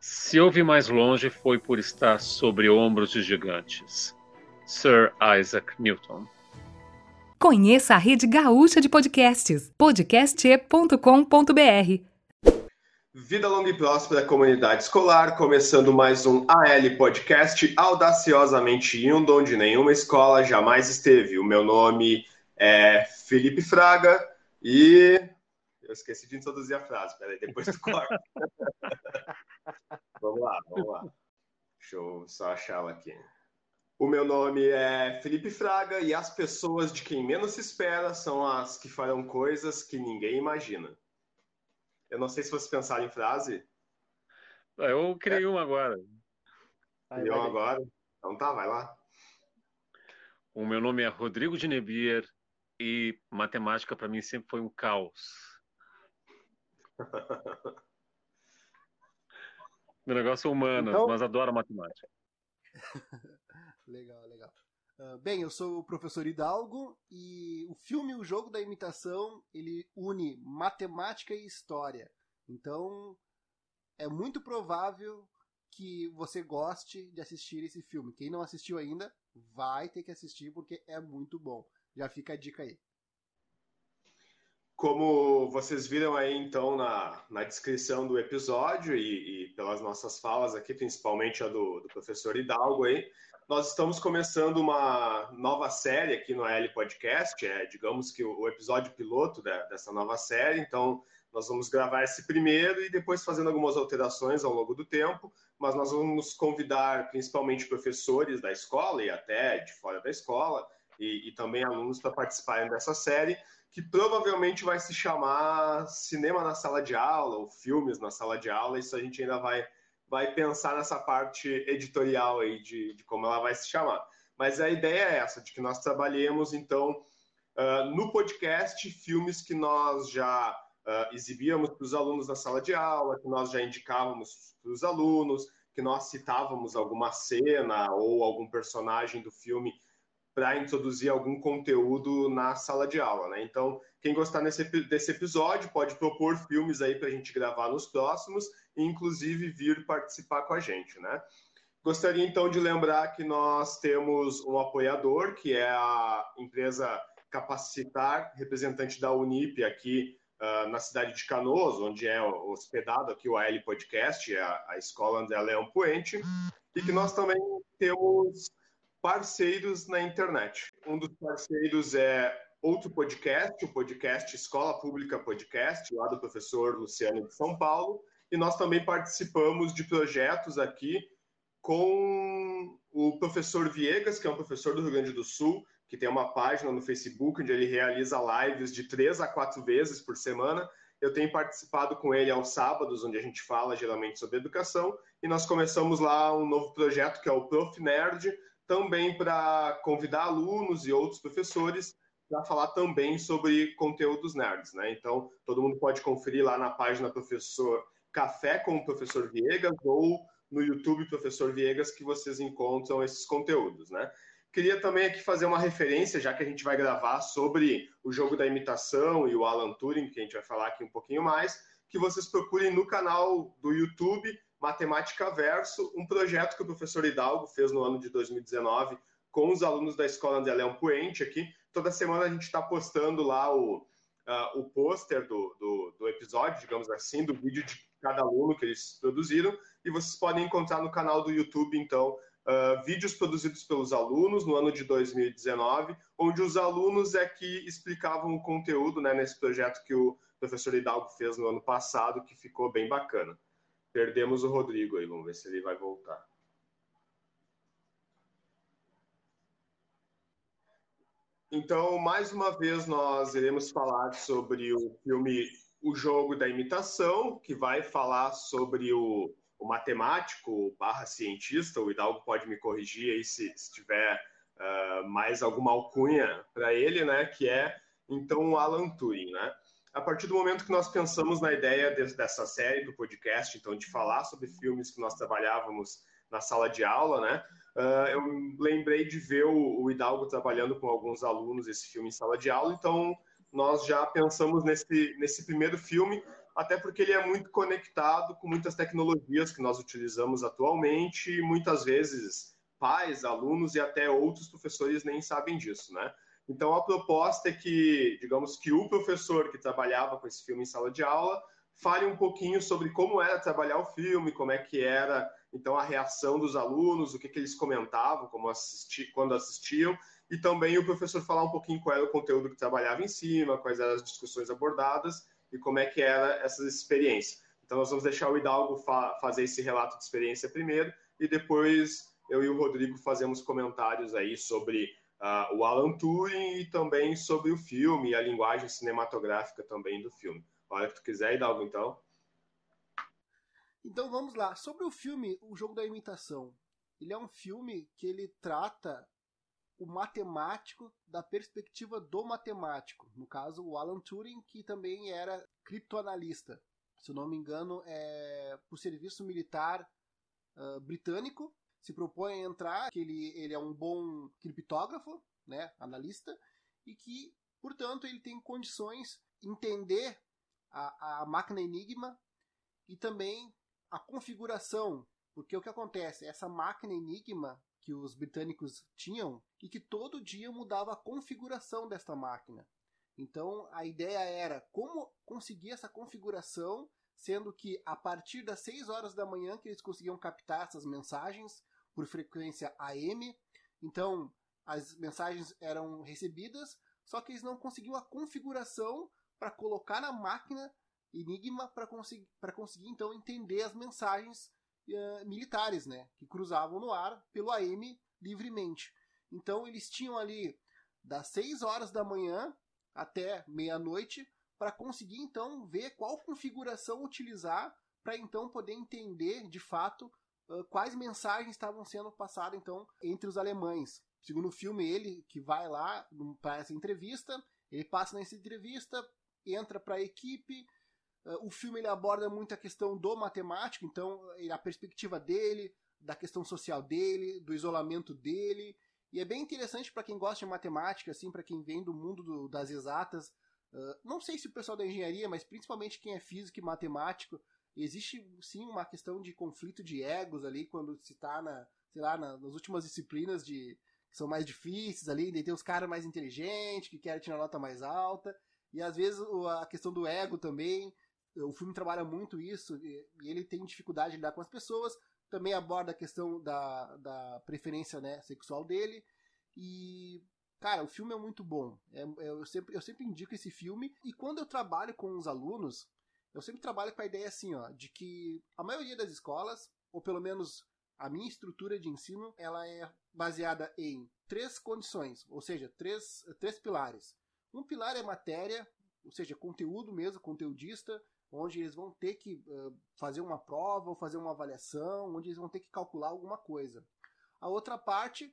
Se houve mais longe, foi por estar sobre ombros de gigantes. Sir Isaac Newton. Conheça a rede gaúcha de podcasts, podcast.com.br. Vida longa e próspera comunidade escolar, começando mais um AL Podcast audaciosamente indo onde nenhuma escola jamais esteve. O meu nome é Felipe Fraga e eu esqueci de introduzir a frase, peraí, depois do corte. vamos lá, vamos lá. Deixa eu só achar ela aqui. O meu nome é Felipe Fraga e as pessoas de quem menos se espera são as que farão coisas que ninguém imagina. Eu não sei se vocês pensaram em frase. Eu criei é. uma agora. Criou uma agora? Então tá, vai lá. O meu nome é Rodrigo de Nebier e matemática para mim sempre foi um caos. Meu negócio é humano, então... mas adoro matemática. legal, legal. Uh, bem, eu sou o professor Hidalgo e o filme O Jogo da Imitação ele une matemática e história. Então é muito provável que você goste de assistir esse filme. Quem não assistiu ainda, vai ter que assistir porque é muito bom. Já fica a dica aí. Como vocês viram aí, então, na, na descrição do episódio e, e pelas nossas falas aqui, principalmente a do, do, professor Hidalgo aí, nós estamos começando uma nova série aqui no AL Podcast, é, digamos que o, o episódio piloto de, dessa nova série, então nós vamos gravar esse primeiro e depois fazendo algumas alterações ao longo do tempo, mas nós vamos convidar principalmente professores da escola e até de fora da escola e, e também alunos para participarem dessa série, que provavelmente vai se chamar Cinema na Sala de Aula ou Filmes na Sala de Aula. Isso a gente ainda vai, vai pensar nessa parte editorial aí de, de como ela vai se chamar. Mas a ideia é essa, de que nós trabalhemos, então, uh, no podcast, filmes que nós já uh, exibíamos para os alunos na sala de aula, que nós já indicávamos para os alunos, que nós citávamos alguma cena ou algum personagem do filme para introduzir algum conteúdo na sala de aula, né? Então, quem gostar nesse, desse episódio pode propor filmes aí para a gente gravar nos próximos e, inclusive, vir participar com a gente, né? Gostaria então de lembrar que nós temos um apoiador, que é a empresa Capacitar, representante da Unip aqui uh, na cidade de Canoas, onde é hospedado aqui o AL Podcast, a, a escola André Leão Puente, e que nós também temos parceiros na internet. Um dos parceiros é outro podcast, o podcast Escola Pública Podcast, lá do professor Luciano de São Paulo, e nós também participamos de projetos aqui com o professor Viegas, que é um professor do Rio Grande do Sul, que tem uma página no Facebook onde ele realiza lives de três a quatro vezes por semana. Eu tenho participado com ele aos sábados, onde a gente fala geralmente sobre educação, e nós começamos lá um novo projeto que é o Prof Nerd, também para convidar alunos e outros professores para falar também sobre conteúdos nerds, né? Então, todo mundo pode conferir lá na página Professor Café com o Professor Viegas ou no YouTube Professor Viegas que vocês encontram esses conteúdos, né? Queria também aqui fazer uma referência, já que a gente vai gravar sobre o jogo da imitação e o Alan Turing, que a gente vai falar aqui um pouquinho mais, que vocês procurem no canal do YouTube Matemática Verso, um projeto que o professor Hidalgo fez no ano de 2019 com os alunos da Escola André Leão Puente aqui. Toda semana a gente está postando lá o, uh, o pôster do, do, do, episódio, digamos assim, do vídeo de cada aluno que eles produziram. E vocês podem encontrar no canal do YouTube, então, uh, vídeos produzidos pelos alunos no ano de 2019, onde os alunos é que explicavam o conteúdo né, nesse projeto que o professor Hidalgo fez no ano passado, que ficou bem bacana. Perdemos o Rodrigo aí, vamos ver se ele vai voltar. Então, mais uma vez, nós iremos falar sobre o filme O Jogo da Imitação, que vai falar sobre o, o matemático barra cientista. O Hidalgo pode me corrigir aí se, se tiver uh, mais alguma alcunha para ele, né? Que é, então, o Alan Turing, né? A partir do momento que nós pensamos na ideia de, dessa série do podcast, então de falar sobre filmes que nós trabalhávamos na sala de aula, né? Uh, eu lembrei de ver o, o, Hidalgo trabalhando com alguns alunos esse filme em sala de aula, então nós já pensamos nesse, nesse primeiro filme, até porque ele é muito conectado com muitas tecnologias que nós utilizamos atualmente e muitas vezes pais, alunos e até outros professores nem sabem disso, né? Então a proposta é que, digamos que o professor que trabalhava com esse filme em sala de aula fale um pouquinho sobre como era trabalhar o filme, como é que era então a reação dos alunos, o que, que eles comentavam como assisti quando assistiam, e também o professor falar um pouquinho qual era o conteúdo que trabalhava em cima, quais eram as discussões abordadas e como é que era essa experiência. Então nós vamos deixar o Hidalgo fa fazer esse relato de experiência primeiro e depois eu e o Rodrigo fazemos comentários aí sobre uh, o Alan Turing e também sobre o filme e a linguagem cinematográfica também do filme. A hora que tu quiser, Hidalgo, então. Então vamos lá. Sobre o filme O Jogo da Imitação. Ele é um filme que ele trata o matemático da perspectiva do matemático. No caso, o Alan Turing, que também era criptoanalista. Se não me engano, é por serviço militar uh, britânico. Se propõe a entrar, que ele, ele é um bom criptógrafo, né, analista, e que, portanto, ele tem condições de entender a, a máquina Enigma e também a configuração, porque o que acontece? Essa máquina Enigma que os britânicos tinham e que todo dia mudava a configuração desta máquina. Então a ideia era como conseguir essa configuração, sendo que a partir das 6 horas da manhã que eles conseguiam captar essas mensagens por frequência AM. Então as mensagens eram recebidas, só que eles não conseguiam a configuração para colocar na máquina Enigma para conseguir, conseguir então entender as mensagens uh, militares, né, que cruzavam no ar pelo AM livremente. Então eles tinham ali das 6 horas da manhã até meia-noite para conseguir então ver qual configuração utilizar para então poder entender de fato quais mensagens estavam sendo passadas então entre os alemães. Segundo o filme, ele que vai lá para essa entrevista, ele passa nessa entrevista, entra para a equipe. O filme ele aborda muito a questão do matemático, então a perspectiva dele, da questão social dele, do isolamento dele. E é bem interessante para quem gosta de matemática, assim, para quem vem do mundo do, das exatas. Uh, não sei se o pessoal da engenharia, mas principalmente quem é físico e matemático, existe sim uma questão de conflito de egos ali quando se está na, sei lá, na, nas últimas disciplinas de que são mais difíceis ali, daí tem os caras mais inteligentes que querem tirar nota mais alta. E às vezes a questão do ego também, o filme trabalha muito isso, e ele tem dificuldade de lidar com as pessoas, também aborda a questão da, da preferência né, sexual dele. E, cara, o filme é muito bom. É, é, eu, sempre, eu sempre indico esse filme. E quando eu trabalho com os alunos, eu sempre trabalho com a ideia assim, ó, de que a maioria das escolas, ou pelo menos a minha estrutura de ensino, ela é baseada em três condições, ou seja, três, três pilares. Um pilar é matéria, ou seja, conteúdo mesmo, conteudista, onde eles vão ter que uh, fazer uma prova ou fazer uma avaliação, onde eles vão ter que calcular alguma coisa. A outra parte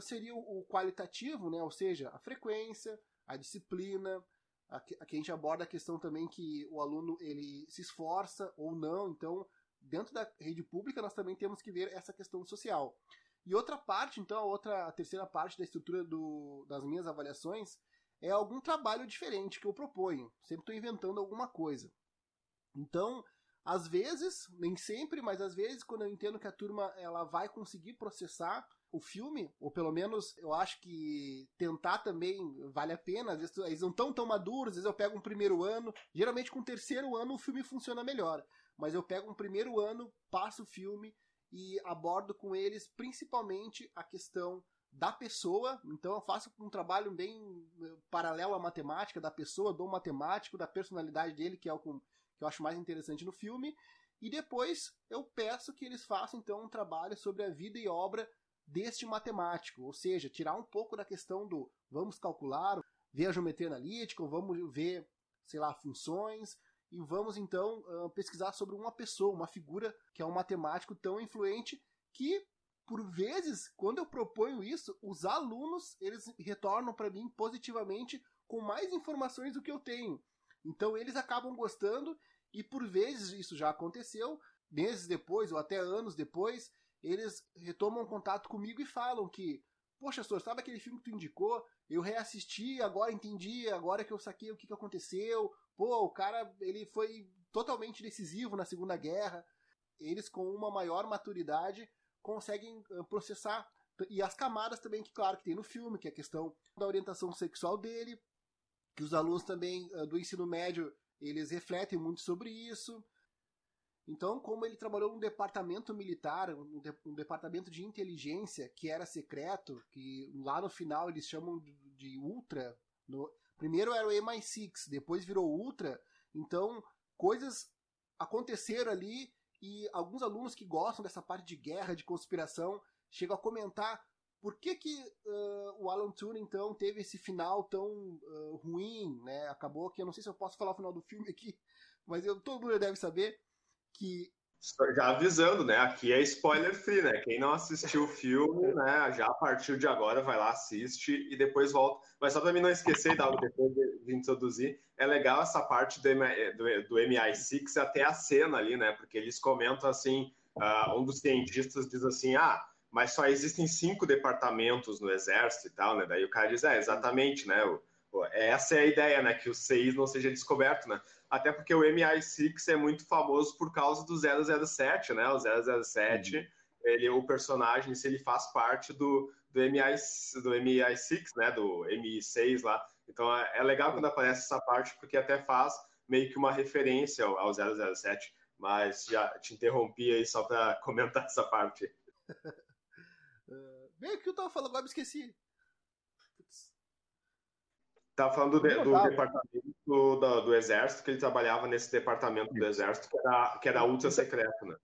seria o, o, qualitativo, né? ou seja, a frequência, a disciplina, aqui, aqui a gente aborda a questão também que o aluno ele se esforça ou não, então dentro da rede pública nós também temos que ver essa questão social. E outra parte, então, a outra, a terceira parte da estrutura do, das minhas avaliações é algum trabalho diferente que eu proponho. Sempre estou inventando alguma coisa. Então, às vezes, nem sempre, mas às vezes, quando eu entendo que a turma ela vai conseguir processar o filme, ou pelo menos eu acho que tentar também vale a pena. Às vezes eles não estão tão maduros, às vezes eu pego um primeiro ano. Geralmente com o terceiro ano o filme funciona melhor. Mas eu pego um primeiro ano, passo o filme e abordo com eles principalmente a questão da pessoa. Então eu faço um trabalho bem eh, paralelo à matemática, da pessoa, do matemático, da personalidade dele, que é o que eu acho mais interessante no filme. E depois eu peço que eles façam então um trabalho sobre a vida e obra deste matemático, ou seja, tirar um pouco da questão do vamos calcular, ver a geometria analítica, ou vamos ver, sei lá, funções, e vamos então pesquisar sobre uma pessoa, uma figura que é um matemático tão influente que por vezes, quando eu proponho isso, os alunos eles retornam para mim positivamente com mais informações do que eu tenho. Então eles acabam gostando e por vezes isso já aconteceu, meses depois ou até anos depois, eles retomam contato comigo e falam que, poxa, senhor, sabe aquele filme que tu indicou? Eu reassisti, agora entendi, agora que eu saquei o que, que aconteceu. Pô, o cara, ele foi totalmente decisivo na Segunda Guerra. Eles, com uma maior maturidade, conseguem processar. E as camadas também, que claro que tem no filme, que é a questão da orientação sexual dele, que os alunos também do ensino médio, eles refletem muito sobre isso. Então, como ele trabalhou num departamento militar, um, de, um, departamento de inteligência que era secreto, que lá no final eles chamam de, de Ultra. No, primeiro era o MI6, depois virou Ultra. Então, coisas aconteceram ali e alguns alunos que gostam dessa parte de guerra, de conspiração, chegam a comentar por que, que uh, o Alan Turing, então, teve esse final tão uh, ruim, né? Acabou que, eu não sei se eu posso falar o final do filme aqui, mas eu, todo mundo deve saber que já avisando, né? Aqui é spoiler free, né? Quem não assistiu o filme, né? Já a partir de agora vai lá, assiste e depois volta. Mas só para mim não esquecer de algo depois de, introduzir, é legal essa parte do, do, do MI6 até a cena ali, né? Porque eles comentam assim, uh, um dos cientistas diz assim, ah, mas só existem cinco departamentos no exército e tal, né? Daí o cara diz, é, exatamente, né? O, essa é a ideia, né? Que o 6 não seja descoberto, né? Até porque o MI6 é muito famoso por causa do 007, né? O 007, uhum. ele, o personagem, se ele faz parte do, do, MI, do MI6, né? Do MI6 lá. Então é, é legal quando aparece essa parte, porque até faz meio que uma referência ao, ao 007. Mas já te interrompi aí só para comentar essa parte. Bem, o que eu tava falando agora, me esqueci. Tá falando do, do departamento do, do, Exército, que ele trabalhava nesse departamento do Exército, que era, que era ultra secreto, né?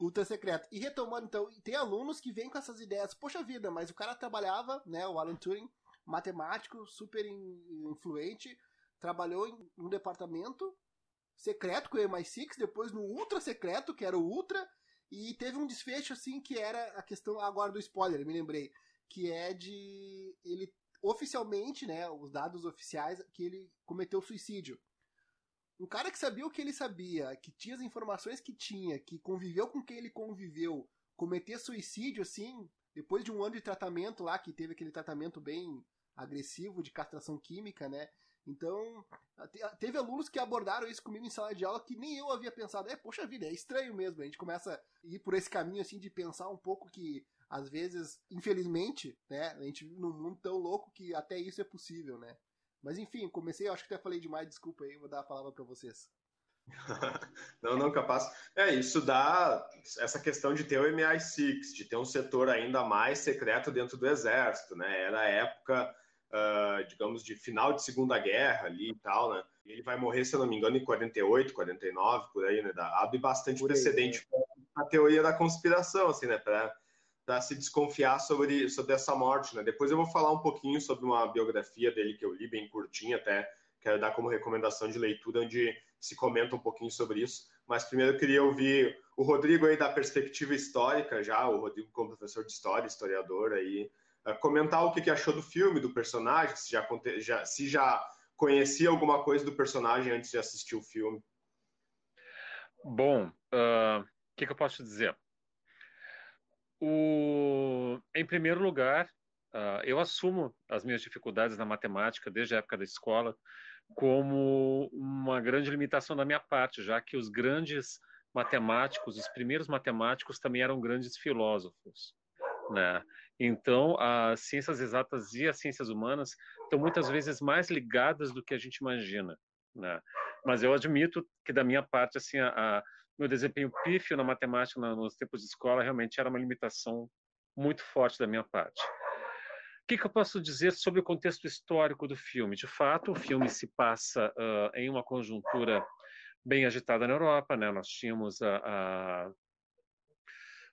Ultra secreto. E retomando, então, tem alunos que vêm com essas ideias, poxa vida, mas o cara trabalhava, né, o Alan Turing, matemático, super influente, trabalhou em um departamento secreto com o MI6, depois no ultra secreto, que era o Ultra, e teve um desfecho, assim, que era a questão, agora do spoiler, me lembrei, que é de ele oficialmente, né, os dados oficiais, que ele cometeu suicídio. Um cara que sabia o que ele sabia, que tinha as informações que tinha, que conviveu com quem ele conviveu, cometer suicídio assim, depois de um ano de tratamento lá, que teve aquele tratamento bem agressivo de castração química, né? Então, teve alunos que abordaram isso comigo em sala de aula que nem eu havia pensado. É, poxa vida, é estranho mesmo. A gente começa a ir por esse caminho assim de pensar um pouco que às vezes, infelizmente, né, a gente vive num mundo tão louco que até isso é possível, né? Mas enfim, comecei, acho que até falei demais, desculpa aí, vou dar a palavra para vocês. não, não, capaz. É, isso dá essa questão de ter o MI6, de ter um setor ainda mais secreto dentro do exército, né? Era a época, uh, digamos, de final de Segunda Guerra ali e tal, né? Ele vai morrer, se eu não me engano, em 48, 49, por aí, né? Abre bastante por precedente para a teoria da conspiração, assim, né? Para se desconfiar sobre, sobre essa morte. Né? Depois eu vou falar um pouquinho sobre uma biografia dele que eu li bem curtinha até, quero dar como recomendação de leitura, onde se comenta um pouquinho sobre isso. Mas primeiro eu queria ouvir o Rodrigo aí da perspectiva histórica já, o Rodrigo como professor de história, historiador aí, comentar o que achou do filme, do personagem, se já, já, se já conhecia alguma coisa do personagem antes de assistir o filme. Bom, o uh, que, que eu posso dizer? O, em primeiro lugar, uh, eu assumo as minhas dificuldades na matemática desde a época da escola como uma grande limitação da minha parte, já que os grandes matemáticos, os primeiros matemáticos também eram grandes filósofos, né? Então, as ciências exatas e as ciências humanas estão muitas vezes mais ligadas do que a gente imagina, né? Mas eu admito que da minha parte, assim, a, a meu desempenho pífio na matemática nos tempos de escola realmente era uma limitação muito forte da minha parte. O que, que, eu posso dizer sobre o contexto histórico do filme? De fato, o filme se passa uh, em uma conjuntura bem agitada na Europa, né? Nós tínhamos a, a,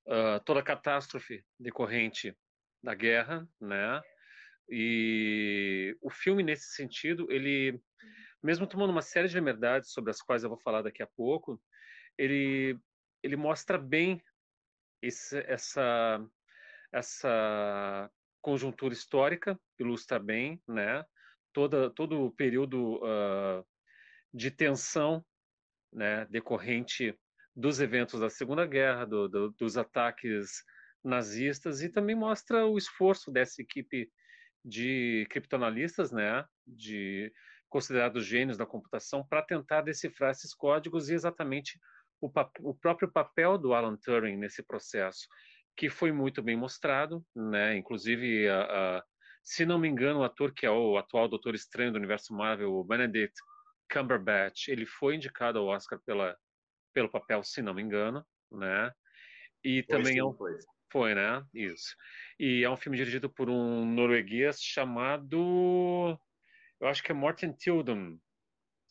a, toda a catástrofe decorrente da guerra, né? E o filme, nesse sentido, ele, mesmo tomando uma série de liberdades sobre as quais eu vou falar daqui a pouco, ele, ele mostra bem esse, essa, essa conjuntura histórica, ilustra bem, né? Toda, todo o período uh, de tensão né, decorrente dos eventos da Segunda Guerra, do, do, dos ataques nazistas, e também mostra o esforço dessa equipe de criptoanalistas, né, de considerados gênios da computação, para tentar decifrar esses códigos e exatamente o, o, próprio papel do Alan Turing nesse processo, que foi muito bem mostrado, né? Inclusive, a, a, se não me engano, o ator que é o atual Doutor Estranho do universo Marvel, o Benedict Cumberbatch, ele foi indicado ao Oscar pela, pelo papel, se não me engano, né? E foi também sim, é um, foi. foi, né? Isso. E é um filme dirigido por um norueguês chamado eu acho que é Morten Tildum,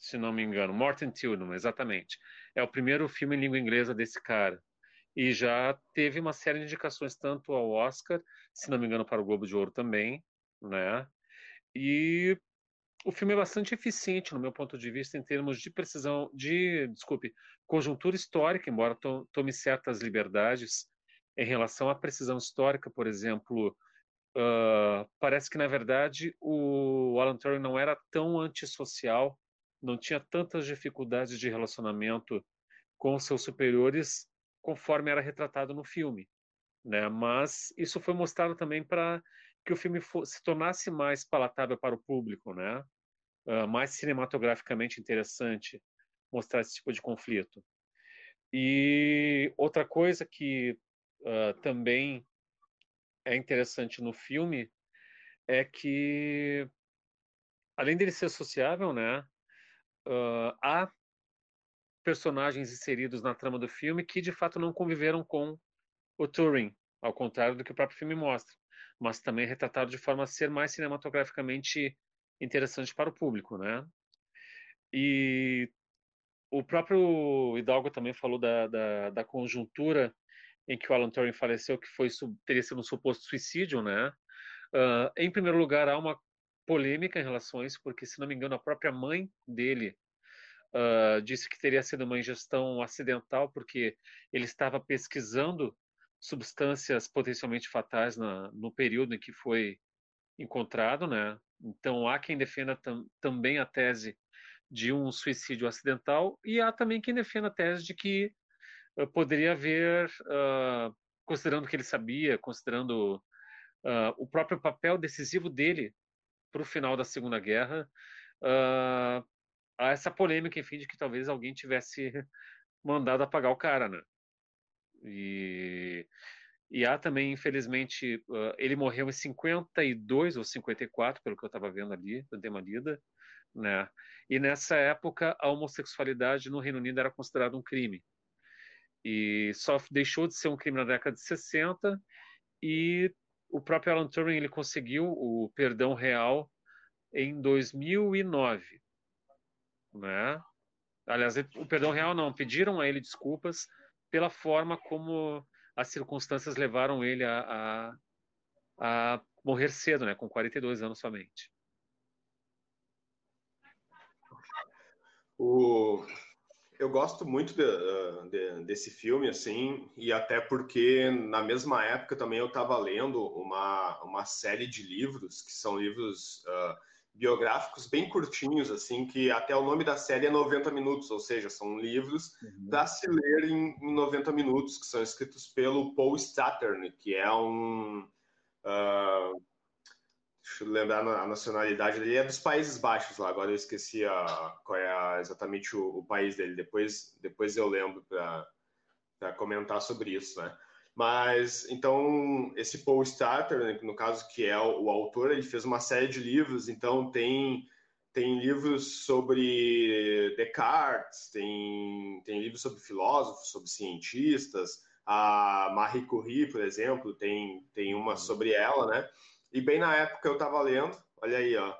se não me engano. Morten Tildum, exatamente. É o primeiro filme em língua inglesa desse cara. E já teve uma série de indicações tanto ao Oscar, se não me engano, para o Globo de Ouro também, né? E o filme é bastante eficiente, no meu ponto de vista, em termos de precisão, de, desculpe, conjuntura histórica, embora to tome certas liberdades em relação à precisão histórica, por exemplo, uh, parece que, na verdade, o Alan Turing não era tão antissocial, não tinha tantas dificuldades de relacionamento com seus superiores conforme era retratado no filme. Né? Mas isso foi mostrado também para que o filme se tornasse mais palatável para o público, né? Uh, mais cinematograficamente interessante mostrar esse tipo de conflito. E outra coisa que uh, também é interessante no filme é que, além dele ser sociável, né, uh, há personagens inseridos na trama do filme que de fato não conviveram com o Turing, ao contrário do que o próprio filme mostra, mas também retratado de forma a ser mais cinematograficamente interessante para o público, né? E o próprio Hidalgo também falou da, da, da conjuntura em que o Alan Turing faleceu, que foi teria sido um suposto suicídio, né? Uh, em primeiro lugar, há uma polêmica em relação a isso, porque, se não me engano, a própria mãe dele uh, disse que teria sido uma ingestão acidental, porque ele estava pesquisando substâncias potencialmente fatais na, no período em que foi encontrado, né? Então há quem defenda tam, também a tese de um suicídio acidental e há também quem defenda a tese de que poderia haver, uh, considerando que ele sabia, considerando uh, o próprio papel decisivo dele para o final da Segunda Guerra, uh, há essa polêmica, enfim, de que talvez alguém tivesse mandado apagar o cara, né? E, e há também, infelizmente, ele morreu em 52 ou 54, pelo que eu estava vendo ali, eu dei uma lida, né? E nessa época, a homossexualidade no Reino Unido era considerada um crime e só deixou de ser um crime na década de 60 e o próprio Alan Turing ele conseguiu o perdão real em 2009, né? Aliás, o perdão real não, pediram a ele desculpas pela forma como as circunstâncias levaram ele a, a, a morrer cedo, né, com 42 anos somente. O, eu gosto muito de, ah, de, desse filme, assim, e até porque na mesma época também eu estava lendo uma, uma série de livros, que são livros uh, biográficos bem curtinhos, assim, que até o nome da série é 90 minutos, ou seja, são livros uhum. para se ler em, em 90 minutos, que são escritos pelo Paul Stattern, que é um. Uh, Deixa eu lembrar a nacionalidade dele. Ele é dos Países Baixos lá. Agora eu esqueci a, qual é a, exatamente o, o, país dele. Depois, depois eu lembro para comentar sobre isso, né? Mas, então, esse Paul Starter, né, no caso, que é o, o, autor, ele fez uma série de livros. Então, tem, tem livros sobre Descartes, tem, tem livros sobre filósofos, sobre cientistas. A Marie Curie, por exemplo, tem, tem uma sobre ela, né? E bem na época eu estava lendo, olha aí, ó.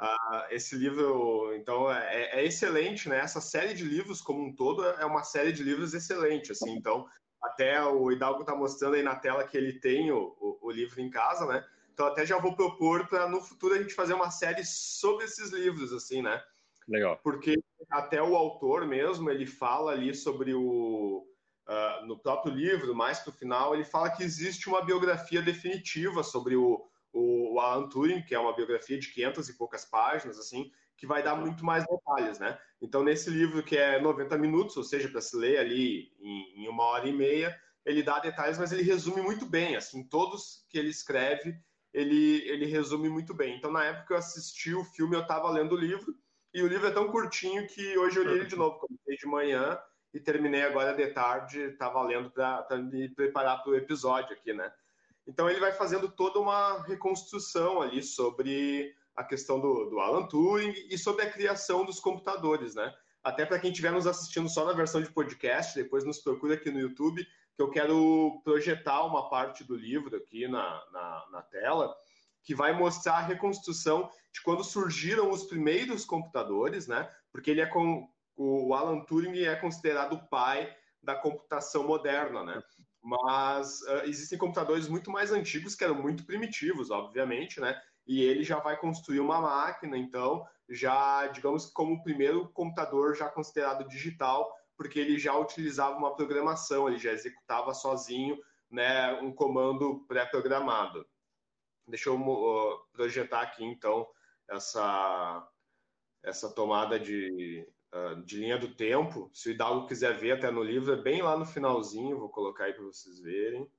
Uh, esse livro, então, é, é, excelente, né? Essa série de livros, como um todo, é uma série de livros excelente, assim. Então, até o Hidalgo está mostrando aí na tela que ele tem o, o, o livro em casa, né? Então, até já vou propor para no futuro a gente fazer uma série sobre esses livros, assim, né? Legal. Porque até o autor mesmo, ele fala ali sobre o... Uh, no próprio livro, mais para o final, ele fala que existe uma biografia definitiva sobre o, o, Alan Turing, que é uma biografia de 500 e poucas páginas, assim, que vai dar muito mais detalhes, né? Então, nesse livro que é 90 minutos, ou seja, para se ler ali em, em, uma hora e meia, ele dá detalhes, mas ele resume muito bem, assim, todos que ele escreve, ele, ele resume muito bem. Então, na época que eu assisti o filme, eu estava lendo o livro, E o livro é tão curtinho que hoje eu li ele de novo. Comecei de manhã e terminei agora de tarde. Tá valendo para me preparar para o episódio aqui, né? Então ele vai fazendo toda uma reconstrução ali sobre a questão do, do Alan Turing e sobre a criação dos computadores, né? Até para quem estiver nos assistindo só na versão de podcast, depois nos procura aqui no YouTube, que eu quero projetar uma parte do livro aqui na, na, na tela, que vai mostrar a reconstrução de quando surgiram os primeiros computadores, né? Porque ele é com o Alan Turing é considerado o pai da computação moderna, né? Mas uh, existem computadores muito mais antigos que eram muito primitivos, obviamente, né? E ele já vai construir uma máquina, então já, digamos, como o primeiro computador já considerado digital, porque ele já utilizava uma programação, ele já executava sozinho, né, um comando pré-programado. Deixa eu uh, projetar aqui, então, essa, essa tomada de, uh, de linha do tempo. Se o Hidalgo quiser ver até no livro, é bem lá no finalzinho, vou colocar aí para vocês verem.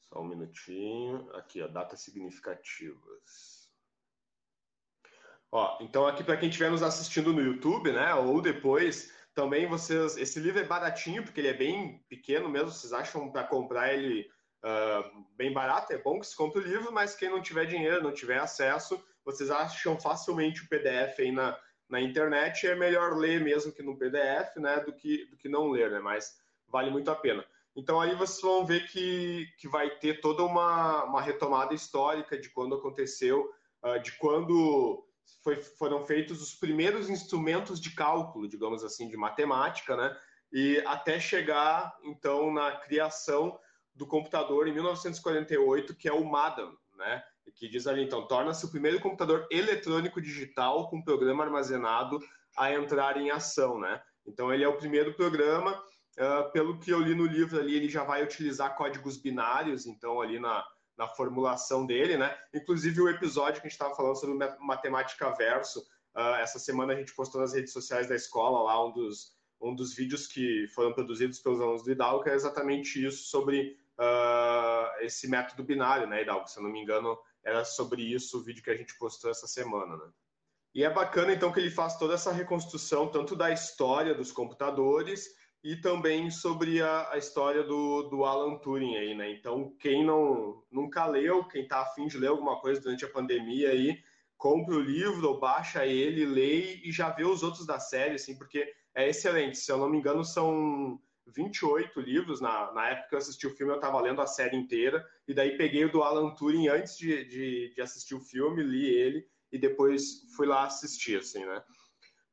Só um minutinho. Aqui, ó, datas significativas. Ó, então aqui para quem estiver nos assistindo no YouTube, né, ou depois, também vocês, esse livro é baratinho porque ele é bem pequeno mesmo. Vocês acham para comprar ele uh, bem barato, é bom que se compre o livro, mas quem não tiver dinheiro, não tiver acesso, vocês acham facilmente o PDF aí na, na internet, é melhor ler mesmo que no PDF, né, do que, do que não ler, né, mas vale muito a pena. Então aí vocês vão ver que, que vai ter toda uma, uma retomada histórica de quando aconteceu, uh, de quando foi, foram feitos os primeiros instrumentos de cálculo, digamos assim, de matemática, né, e até chegar então na criação do computador em 1948, que é o MADAM, né? Que diz ali, então, torna-se o primeiro computador eletrônico digital com programa armazenado a entrar em ação, né? Então, ele é o primeiro programa. Uh, pelo que eu li no livro ali, ele já vai utilizar códigos binários, então, ali na, na formulação dele, né? Inclusive, o episódio que a gente estava falando sobre matemática verso, uh, essa semana a gente postou nas redes sociais da escola lá um dos, um dos vídeos que foram produzidos pelos alunos do Hidalgo, que é exatamente isso, sobre uh, esse método binário, né, Hidalgo? Se eu não me engano, era sobre isso o vídeo que a gente postou essa semana, né? E é bacana, então, que ele faz toda essa reconstrução, tanto da história dos computadores e também sobre a, a história do, do, Alan Turing aí, né? Então, quem não nunca leu, quem está afim de ler alguma coisa durante a pandemia aí, compre o livro ou baixa ele, lê e já vê os outros da série, assim, porque é excelente. Se eu não me engano, são 28 livros. Na, na época que eu assisti o filme, eu estava lendo a série inteira. E daí peguei o do Alan Turing antes de, de, de assistir o filme, li ele e depois fui lá assistir, assim, né?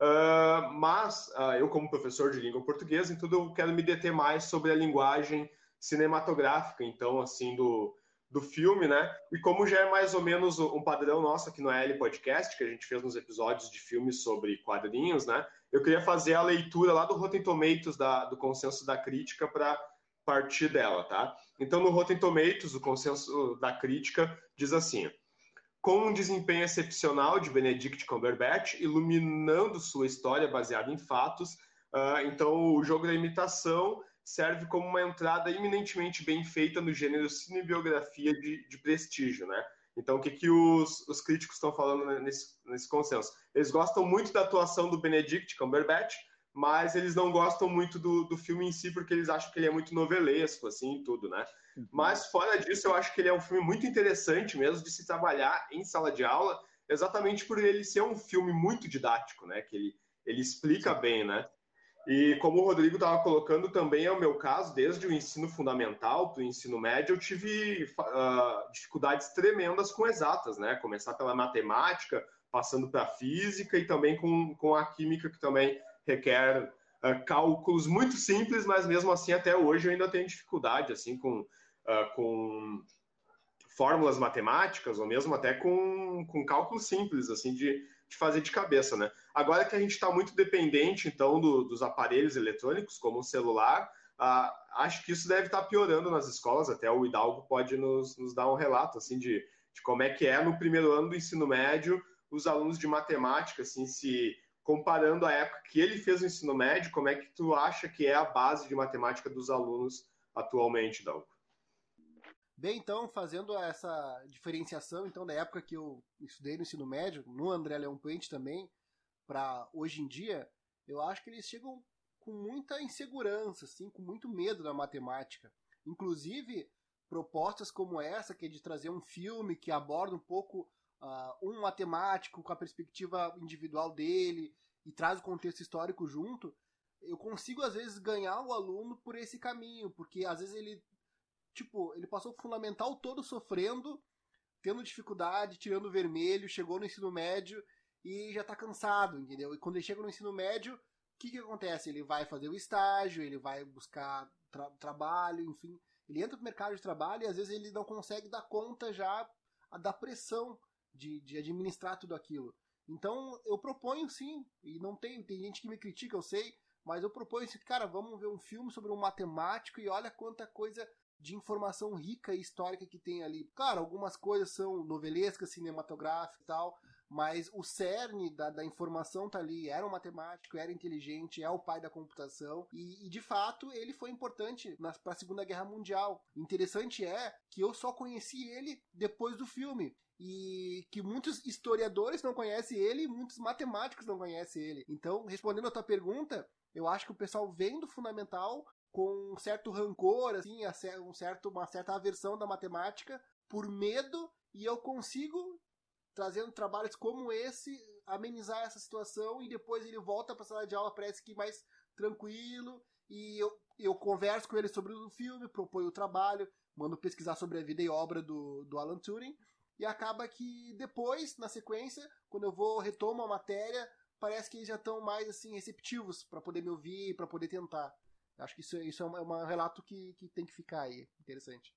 Uh, mas uh, eu, como professor de língua portuguesa, então eu quero me deter mais sobre a linguagem cinematográfica, então, assim, do, do filme, né? E como já é mais ou menos um padrão nosso aqui no L Podcast, que a gente fez nos episódios de filmes sobre quadrinhos, né? eu queria fazer a leitura lá do Rotten Tomatoes, da, do consenso da crítica, para partir dela, tá? Então, no Rotten Tomatoes, o consenso da crítica diz assim: com um desempenho excepcional de Benedict Cumberbatch, iluminando sua história baseada em fatos, uh, então o jogo da imitação serve como uma entrada eminentemente bem feita no gênero cinebiografia de, de prestígio, né? Então, o que, que os, os críticos estão falando nesse, nesse consenso? Eles gostam muito da atuação do Benedict Cumberbatch, mas eles não gostam muito do, do filme em si, porque eles acham que ele é muito novelesco, assim, e tudo, né? Uhum. Mas, fora disso, eu acho que ele é um filme muito interessante mesmo de se trabalhar em sala de aula, exatamente por ele ser um filme muito didático, né? Que ele, ele explica bem, né? E como o Rodrigo estava colocando, também é o meu caso, desde o ensino fundamental para o ensino médio, eu tive uh, dificuldades tremendas com exatas, né? Começar pela matemática, passando para a física e também com, com a química, que também requer uh, cálculos muito simples, mas mesmo assim, até hoje, eu ainda tenho dificuldade, assim, com, uh, com fórmulas matemáticas, ou mesmo até com, com cálculos simples, assim, de de fazer de cabeça, né? Agora que a gente está muito dependente, então, do, dos aparelhos eletrônicos, como o celular, uh, acho que isso deve estar tá piorando nas escolas. Até o Hidalgo pode nos, nos dar um relato, assim, de, de como é que é no primeiro ano do ensino médio os alunos de matemática, assim, se comparando a época que ele fez o ensino médio, como é que tu acha que é a base de matemática dos alunos atualmente, Hidalgo? Bem, então, fazendo essa diferenciação então da época que eu estudei no ensino médio, no André Leão Puente também, para hoje em dia, eu acho que eles chegam com muita insegurança, assim, com muito medo da matemática. Inclusive, propostas como essa, que é de trazer um filme que aborda um pouco uh, um matemático com a perspectiva individual dele e traz o contexto histórico junto, eu consigo às vezes ganhar o aluno por esse caminho, porque às vezes ele tipo, ele passou o fundamental todo sofrendo, tendo dificuldade, tirando vermelho, chegou no ensino médio e já tá cansado, entendeu? E quando ele chega no ensino médio, o que que acontece? Ele vai fazer o estágio, ele vai buscar tra trabalho, enfim, ele entra no mercado de trabalho e às vezes ele não consegue dar conta já da pressão de, de administrar tudo aquilo. Então eu proponho sim, e não tem, tem gente que me critica, eu sei, mas eu proponho esse cara, vamos ver um filme sobre um matemático e olha quanta coisa de informação rica e histórica que tem ali. Claro, algumas coisas são novelescas, cinematográficas e tal, mas o cerne da, da, informação tá ali. Era um matemático, era inteligente, é o pai da computação e, e de fato ele foi importante para a Segunda Guerra Mundial. Interessante é que eu só conheci ele depois do filme e que muitos historiadores não conhecem ele muitos matemáticos não conhecem ele. Então, respondendo a tua pergunta, eu acho que o pessoal vem do fundamental com um certo rancor, assim, um certo, uma certa aversão da matemática por medo e eu consigo trazendo trabalhos como esse amenizar essa situação e depois ele volta para a sala de aula parece que mais tranquilo e eu, eu converso com ele sobre o filme, proponho o trabalho, mando pesquisar sobre a vida e obra do, do Alan Turing e acaba que depois, na sequência, quando eu vou retomo a matéria, parece que eles já estão mais assim receptivos para poder me ouvir, para poder tentar. Acho que isso, isso é um, é um relato que, que tem que ficar aí. Interessante.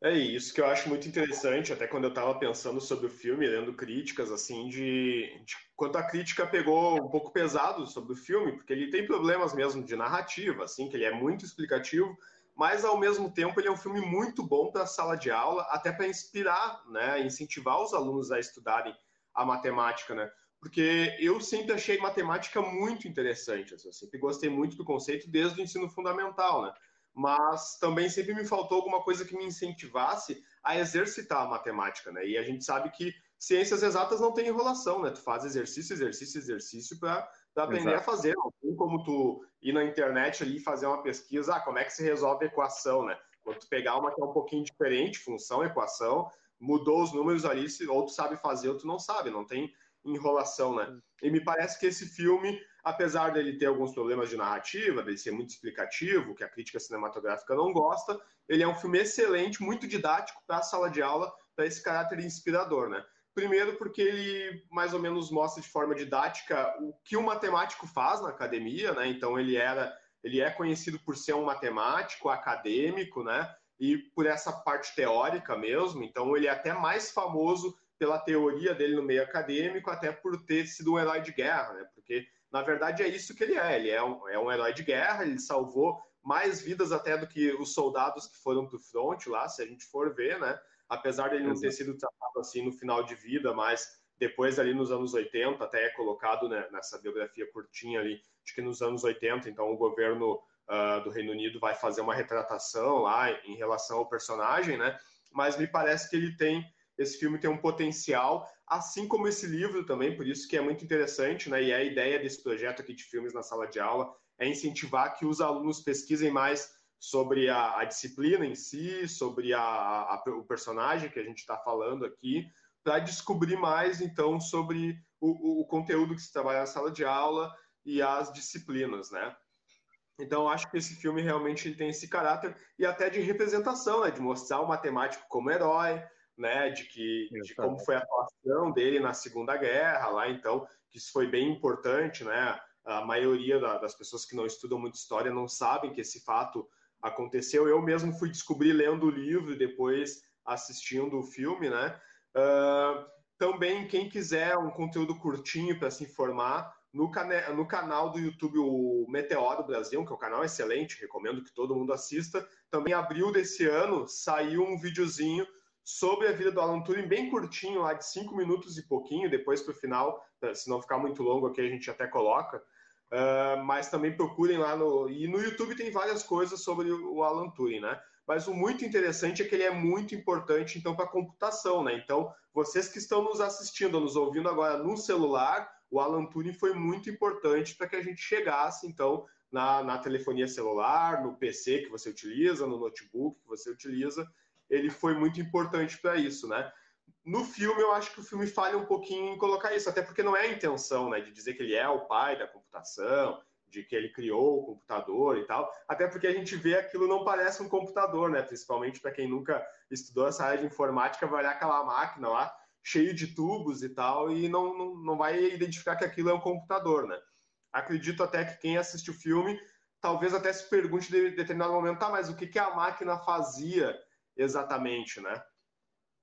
É isso que eu acho muito interessante, até quando eu estava pensando sobre o filme, lendo críticas, assim, de, de quanto a crítica pegou um pouco pesado sobre o filme, porque ele tem problemas mesmo de narrativa, assim, que ele é muito explicativo, mas ao mesmo tempo ele é um filme muito bom para a sala de aula, até para inspirar, né, incentivar os alunos a estudarem a matemática, né? Porque eu sempre achei matemática muito interessante, assim, eu sempre gostei muito do conceito desde o ensino fundamental, né? Mas também sempre me faltou alguma coisa que me incentivasse a exercitar a matemática, né? E a gente sabe que ciências exatas não tem enrolação, né? Tu faz exercício, exercício, exercício para aprender Exato. a fazer. Não tem como tu ir na internet ali fazer uma pesquisa, ah, como é que se resolve a equação, né? Quando tu pegar uma que é um pouquinho diferente, função, equação, mudou os números ali, ou tu sabe fazer ou tu não sabe, não tem enrolação, né? E me parece que esse filme, apesar dele ter alguns problemas de narrativa, dele ser muito explicativo, que a crítica cinematográfica não gosta, ele é um filme excelente, muito didático para a sala de aula, para esse caráter inspirador, né? Primeiro porque ele mais ou menos mostra de forma didática o que o matemático faz na academia, né? Então ele era, ele é conhecido por ser um matemático acadêmico, né? E por essa parte teórica mesmo, então ele é até mais famoso pela teoria dele no meio acadêmico, até por ter sido um herói de guerra, né? Porque, na verdade, é isso que ele é. Ele é um, é um herói de guerra, ele salvou mais vidas até do que os soldados que foram para o front lá, se a gente for ver, né? Apesar dele não ter sido tratado assim no final de vida, mas depois ali nos anos 80, até é colocado né, nessa biografia curtinha ali, de que nos anos 80, então o governo uh, do Reino Unido vai fazer uma retratação lá em relação ao personagem, né? Mas me parece que ele tem esse filme tem um potencial, assim como esse livro também, por isso que é muito interessante, né? E a ideia desse projeto aqui de filmes na sala de aula é incentivar que os alunos pesquisem mais sobre a, a disciplina em si, sobre a, a, o personagem que a gente está falando aqui, para descobrir mais, então, sobre o, o, conteúdo que se trabalha na sala de aula e as disciplinas, né? Então, acho que esse filme realmente tem esse caráter e até de representação, né? De mostrar o matemático como herói, né, de que de como foi a atuação dele na Segunda Guerra lá, então que isso foi bem importante, né? A maioria da, das pessoas que não estudam muito história não sabem que esse fato aconteceu. Eu mesmo fui descobrir lendo o livro e depois assistindo o filme, né? Uh, também quem quiser um conteúdo curtinho para se informar no, no canal do YouTube o Meteoro Brasil, que é um canal excelente, recomendo que todo mundo assista. Também abril desse ano saiu um videozinho sobre a vida do Alan Turing, bem curtinho, lá de cinco minutos e pouquinho, depois para o final, se não ficar muito longo aqui, a gente até coloca. Uh, mas também procurem lá no. E no YouTube tem várias coisas sobre o Alan Turing, né? Mas o muito interessante é que ele é muito importante, então, para a computação, né? Então, vocês que estão nos assistindo, nos ouvindo agora no celular o Alan Turing foi muito importante para que a gente chegasse, então, na, na telefonia celular, no PC que você utiliza, no notebook que você utiliza, ele foi muito importante para isso, né? No filme, eu acho que o filme falha um pouquinho em colocar isso, até porque não é a intenção, né, de dizer que ele é o pai da computação, de que ele criou o computador e tal, até porque a gente vê aquilo não parece um computador, né? Principalmente para quem nunca estudou essa área de informática, vai olhar aquela máquina lá, cheio de tubos e tal, e não, não, não vai identificar que aquilo é um computador, né? Acredito até que quem assiste o filme talvez até se pergunte de determinado momento, tá, mas o que, que a máquina fazia exatamente, né?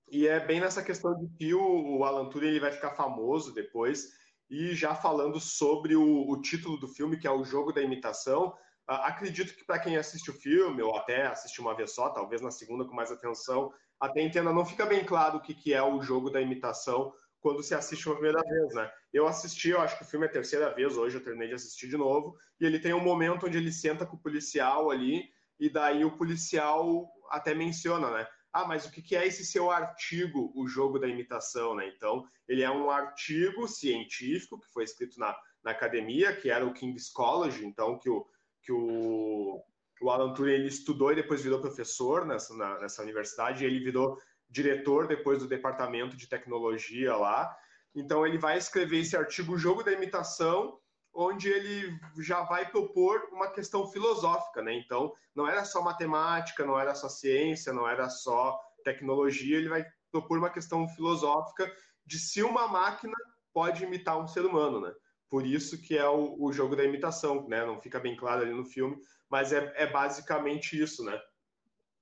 E é bem nessa questão de que o, o Alan Turing ele vai ficar famoso depois, e já falando sobre o, o título do filme, que é o Jogo da Imitação, uh, acredito que para quem assiste o filme, ou até assiste uma vez só, talvez na segunda com mais atenção, até entenda, não fica bem claro o que, que é o Jogo da Imitação quando se assiste uma primeira vez, né? Eu assisti, eu acho que o filme é a terceira vez, hoje eu terminei de assistir de novo, e ele tem um momento onde ele senta com o policial ali, e daí o policial até menciona, né? Ah, mas o que é esse seu artigo, o jogo da imitação, né? Então, ele é um artigo científico que foi escrito na, na academia, que era o King's College, então, que o, que o, o Alan Turing ele estudou e depois virou professor nessa, na, nessa universidade, e ele virou diretor depois do departamento de tecnologia lá. Então ele vai escrever esse artigo o Jogo da Imitação, onde ele já vai propor uma questão filosófica, né? Então não era só matemática, não era só ciência, não era só tecnologia, ele vai propor uma questão filosófica de se uma máquina pode imitar um ser humano, né? Por isso que é o, o jogo da imitação, né? Não fica bem claro ali no filme, mas é, é basicamente isso, né?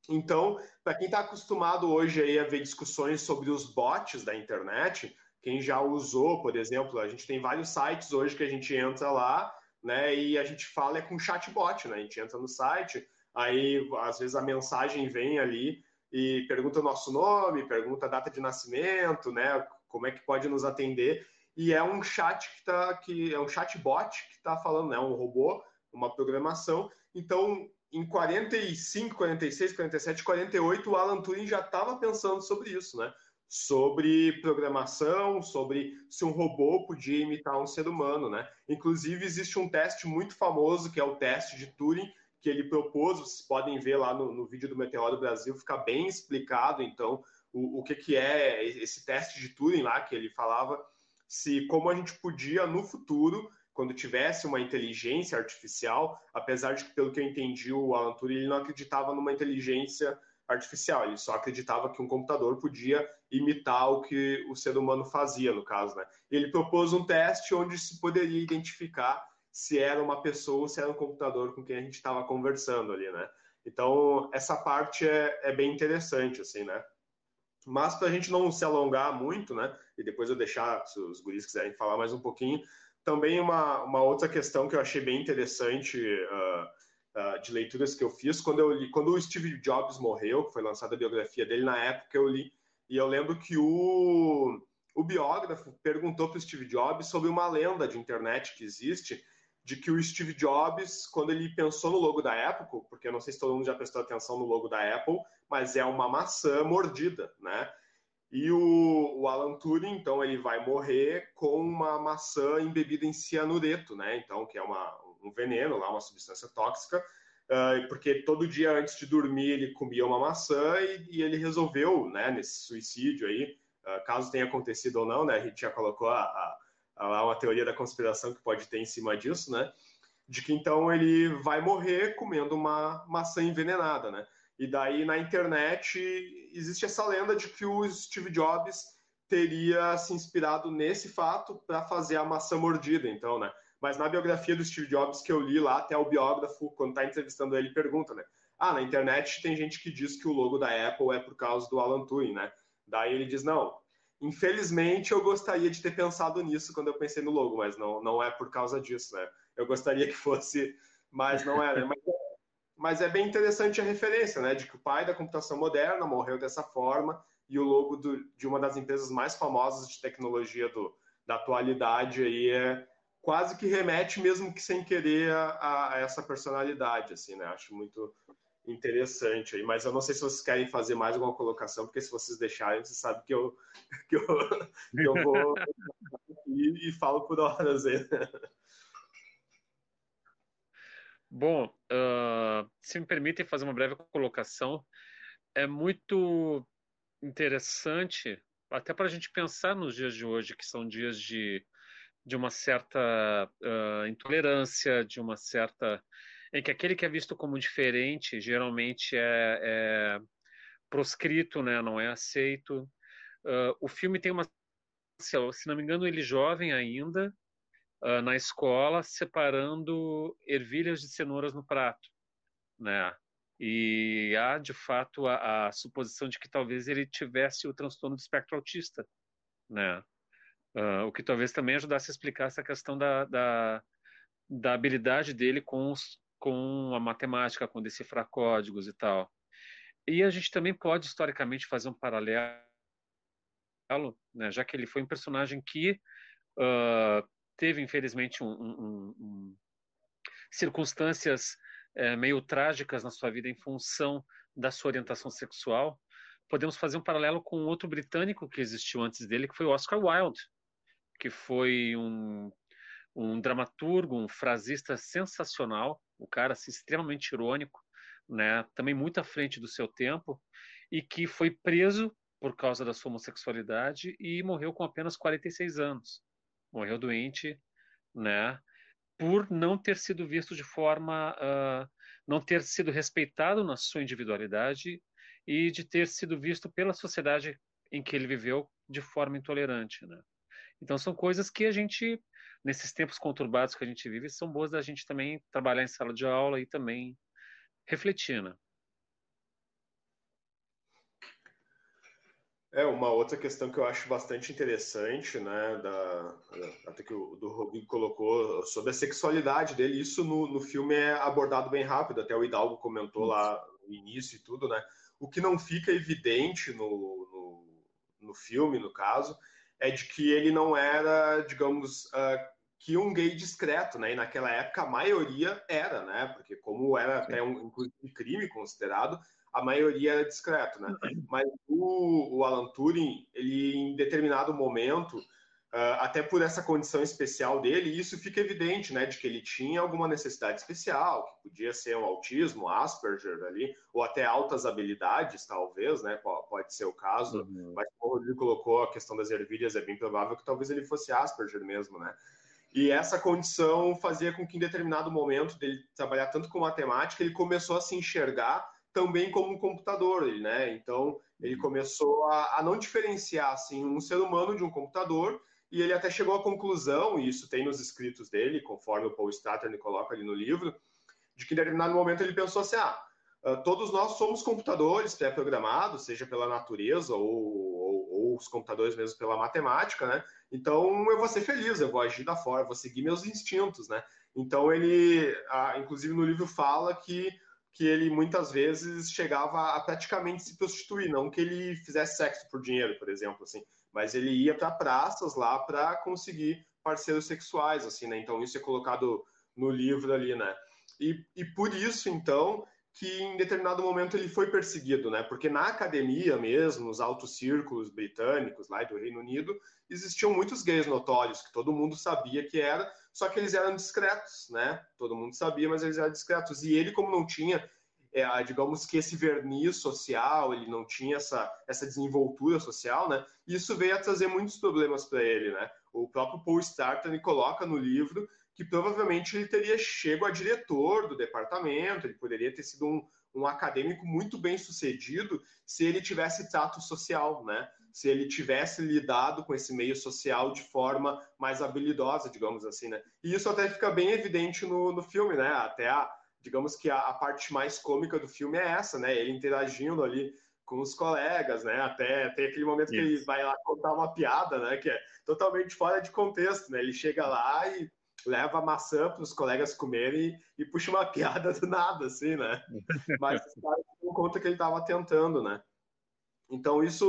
Então, para quem está acostumado hoje aí a ver discussões sobre os bots da internet, quem já usou, por exemplo, a gente tem vários sites hoje que a gente entra lá, né, e a gente fala é com chatbot, né? A gente entra no site, aí às vezes a mensagem vem ali e pergunta o nosso nome, pergunta a data de nascimento, né? Como é que pode nos atender? E é um chat que tá que é um chatbot que está falando, né? Um robô, uma programação. Então em 45, 46, 47, 48, o Alan Turing já estava pensando sobre isso, né? Sobre programação, sobre se um robô podia imitar um ser humano, né? Inclusive, existe um teste muito famoso, que é o teste de Turing, que ele propôs, vocês podem ver lá no, no vídeo do Meteoro Brasil, fica bem explicado, então, o, o que, que é esse teste de Turing lá, que ele falava, se como a gente podia, no futuro, quando tivesse uma inteligência artificial, apesar de que, pelo que eu entendi, o Alan Turing ele não acreditava numa inteligência artificial, ele só acreditava que um computador podia imitar o que o ser humano fazia, no caso, né? Ele propôs um teste onde se poderia identificar se era uma pessoa ou se era um computador com quem a gente estava conversando ali, né? Então, essa parte é, é bem interessante, assim, né? Mas para a gente não se alongar muito, né? E depois eu deixar, se os guris quiserem falar mais um pouquinho, também uma, uma outra questão que eu achei bem interessante uh, uh, de leituras que eu fiz, quando eu li, quando o Steve Jobs morreu, foi lançada a biografia dele, na época eu li, e eu lembro que o, o biógrafo perguntou para o Steve Jobs sobre uma lenda de internet que existe, de que o Steve Jobs, quando ele pensou no logo da Apple, porque eu não sei se todo mundo já prestou atenção no logo da Apple, mas é uma maçã mordida, né? E o, o, Alan Turing, então, ele vai morrer com uma maçã embebida em cianureto, né? Então, que é uma, um veneno lá, uma substância tóxica, uh, porque todo dia antes de dormir ele comia uma maçã e, ele resolveu, né, nesse suicídio aí, uh, caso tenha acontecido ou não, né? A gente já colocou a, a, a, uma teoria da conspiração que pode ter em cima disso, né? De que então ele vai morrer comendo uma maçã envenenada, né? E daí na internet existe essa lenda de que o Steve Jobs teria se inspirado nesse fato para fazer a maçã mordida, então, né? Mas na biografia do Steve Jobs que eu li lá, até o biógrafo, quando está entrevistando ele, pergunta, né? Ah, na internet tem gente que diz que o logo da Apple é por causa do Alan Turing, né? Daí ele diz, não, infelizmente eu gostaria de ter pensado nisso quando eu pensei no logo, mas não, não é por causa disso, né? Eu gostaria que fosse, mas não é, né? Mas mas é bem interessante a referência, né, de que o pai da computação moderna morreu dessa forma e o logo do, de uma das empresas mais famosas de tecnologia do, da atualidade aí é quase que remete, mesmo que sem querer, a, a essa personalidade, assim, né? Acho muito interessante aí, mas eu não sei se vocês querem fazer mais alguma colocação, porque se vocês deixarem, vocês sabem que eu, que eu, que eu vou aqui e falo por horas. Aí. Bom, uh, se me permitem fazer uma breve colocação, é muito interessante, até para a gente pensar nos dias de hoje, que são dias de, de uma certa uh, intolerância, de uma certa. em que aquele que é visto como diferente geralmente é, é proscrito, né, não é aceito. Uh, o filme tem uma. Se não me engano, ele jovem ainda, uh, na escola separando ervilhas de cenouras no prato, né? E há de fato a, a suposição de que talvez ele tivesse o transtorno do espectro autista, né? Uh, o que talvez também ajudasse a explicar essa questão da, da, da habilidade dele com, os, com a matemática, com decifrar códigos e tal. E a gente também pode historicamente fazer um paralelo, né, já que ele foi um personagem que uh, teve, infelizmente, um, um, um, circunstâncias é, meio trágicas na sua vida em função da sua orientação sexual, podemos fazer um paralelo com outro britânico que existiu antes dele, que foi o Oscar Wilde, que foi um, um dramaturgo, um frasista sensacional, o cara assim, extremamente irônico, né, também muito à frente do seu tempo, e que foi preso por causa da sua homossexualidade e morreu com apenas 46 anos morreu doente, né? Por não ter sido visto de forma, uh, não ter sido respeitado na sua individualidade e de ter sido visto pela sociedade em que ele viveu de forma intolerante, né? Então são coisas que a gente, nesses tempos conturbados que a gente vive, são boas da gente também trabalhar em sala de aula e também refletir, né? É, uma outra questão que eu acho bastante interessante, né, da, até que o do Rodrigo colocou sobre a sexualidade dele, isso no, no filme é abordado bem rápido, até o Hidalgo comentou lá no início e tudo, né, o que não fica evidente no, no, no filme, no caso, é de que ele não era, digamos, uh, que um gay discreto, né, e naquela época a maioria era, né, porque como era até um, um crime considerado, a maioria era discreto, né? Mas o, o Alan Turing, ele em determinado momento, uh, até por essa condição especial dele, isso fica evidente, né? De que ele tinha alguma necessidade especial, que podia ser um autismo, Asperger ali, ou até altas habilidades, talvez, né? Pode ser o caso. Uhum. Mas como o Rodrigo colocou a questão das ervilhas, é bem provável que talvez ele fosse Asperger mesmo, né? E essa condição fazia com que, em determinado momento dele trabalhar tanto com matemática, ele começou a se enxergar também como um computador, né? Então ele uhum. começou a, a, não diferenciar assim um ser humano de um computador e ele até chegou à conclusão, e isso tem nos escritos dele, conforme o Paul Stratton coloca ali no livro, de que em determinado momento ele pensou assim, ah, ah todos nós somos computadores pré-programados, seja pela natureza ou, ou, ou, os computadores mesmo pela matemática, né? Então eu vou ser feliz, eu vou agir da forma, vou seguir meus instintos, né? Então ele, inclusive no livro fala que que ele muitas vezes chegava a praticamente se prostituir, não que ele fizesse sexo por dinheiro, por exemplo, assim, mas ele ia para praças lá para conseguir parceiros sexuais, assim, né? Então isso é colocado no livro ali, né? E, e por isso, então, que em determinado momento ele foi perseguido, né? Porque na academia mesmo, nos altos círculos britânicos lá do Reino Unido, existiam muitos gays notórios que todo mundo sabia que era, só que eles eram discretos, né? Todo mundo sabia, mas eles eram discretos. E ele, como não tinha, é, digamos que esse verniz social, ele não tinha essa, essa desenvoltura social, né? Isso veio a trazer muitos problemas para ele, né? O próprio Paul Starton coloca no livro que provavelmente ele teria chego a diretor do departamento, ele poderia ter sido um, um acadêmico muito bem sucedido se ele tivesse tato social, né? se ele tivesse lidado com esse meio social de forma mais habilidosa, digamos assim, né? E isso até fica bem evidente no, no filme, né? Até a, digamos que a, a, parte mais cômica do filme é essa, né? Ele interagindo ali com os colegas, né? Até tem aquele momento isso. que ele vai lá contar uma piada, né? Que é totalmente fora de contexto, né? Ele chega lá e leva a maçã para os colegas comerem e, e, puxa uma piada do nada, assim, né? Mas os caras conta que ele estava tentando, né? Então isso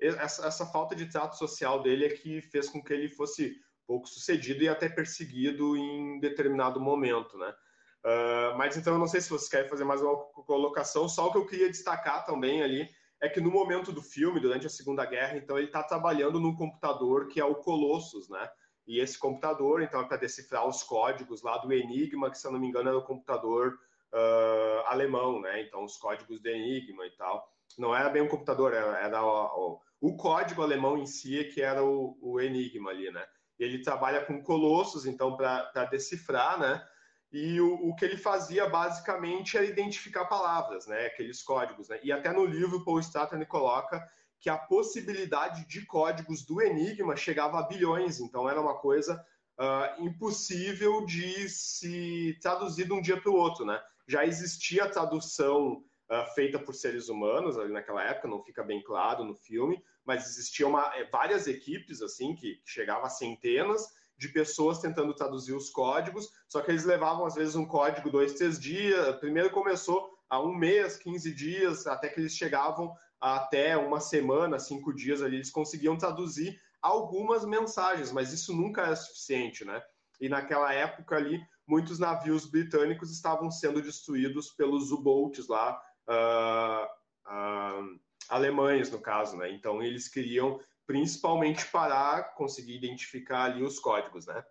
essa, essa falta de trato social dele é que fez com que ele fosse pouco sucedido e até perseguido em determinado momento, né? Uh, mas então eu não sei se vocês querem fazer mais uma colocação, só o que eu queria destacar também ali é que no momento do filme, durante a Segunda Guerra, então ele está trabalhando num computador que é o Colossus, né? E esse computador, então, é para decifrar os códigos lá do Enigma, que se eu não me engano era o computador uh, alemão, né? Então, os códigos do Enigma e tal. Não era bem um computador, era, era o, o, o, código alemão em si que era o, o Enigma ali, né? Ele trabalha com colossos, então, para decifrar, né? E o, o, que ele fazia basicamente era identificar palavras, né? Aqueles códigos, né? E até no livro Paul Stratton coloca que a possibilidade de códigos do Enigma chegava a bilhões, então era uma coisa uh, impossível de se traduzir de um dia para o outro, né? Já existia a tradução uh, feita por seres humanos ali naquela época, não fica bem claro no filme, mas existiam eh, várias equipes assim que, que chegavam a centenas de pessoas tentando traduzir os códigos, só que eles levavam às vezes um código dois, três dias. Primeiro começou a um mês, 15 dias, até que eles chegavam até uma semana, cinco dias ali, eles conseguiam traduzir algumas mensagens, mas isso nunca é suficiente, né? E naquela época ali, muitos navios britânicos estavam sendo destruídos pelos U-boats lá, uh, uh, alemães no caso, né? Então eles queriam principalmente parar, conseguir identificar ali os códigos, né?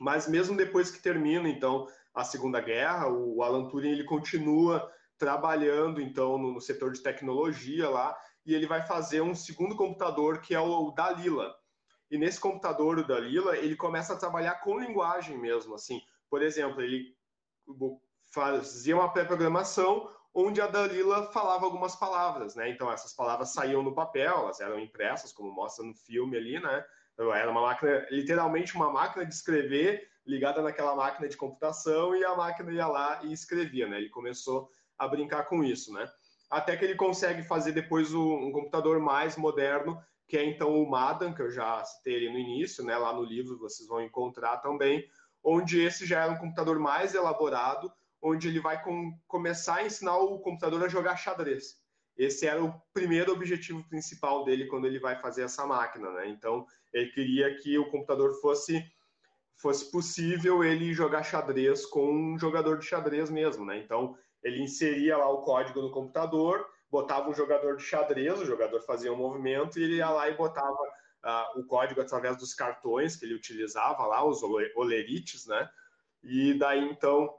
Mas mesmo depois que termina, então, a Segunda Guerra, o Alan Turing ele continua trabalhando então no, setor de tecnologia lá e ele vai fazer um segundo computador que é o, o Dalila. E nesse computador o Dalila ele começa a trabalhar com linguagem mesmo, assim. Por exemplo, ele fazia uma pré-programação onde a Dalila falava algumas palavras, né? Então essas palavras saíam no papel, elas eram impressas, como mostra no filme ali, né? Então, era uma máquina, literalmente uma máquina de escrever ligada naquela máquina de computação e a máquina ia lá e escrevia, né? Ele começou a brincar com isso, né? Até que ele consegue fazer depois um computador mais moderno, que é então o Madan, que eu já citei no início, né? Lá no livro vocês vão encontrar também, onde esse já era um computador mais elaborado, onde ele vai com, começar a ensinar o computador a jogar xadrez. Esse era o primeiro objetivo principal dele quando ele vai fazer essa máquina, né? Então ele queria que o computador fosse fosse possível ele jogar xadrez com um jogador de xadrez mesmo, né? Então ele inseria lá o código no computador, botava um jogador de xadrez, o jogador fazia um movimento e ele ia lá e botava uh, o código através dos cartões que ele utilizava lá, os olerites, né? E daí então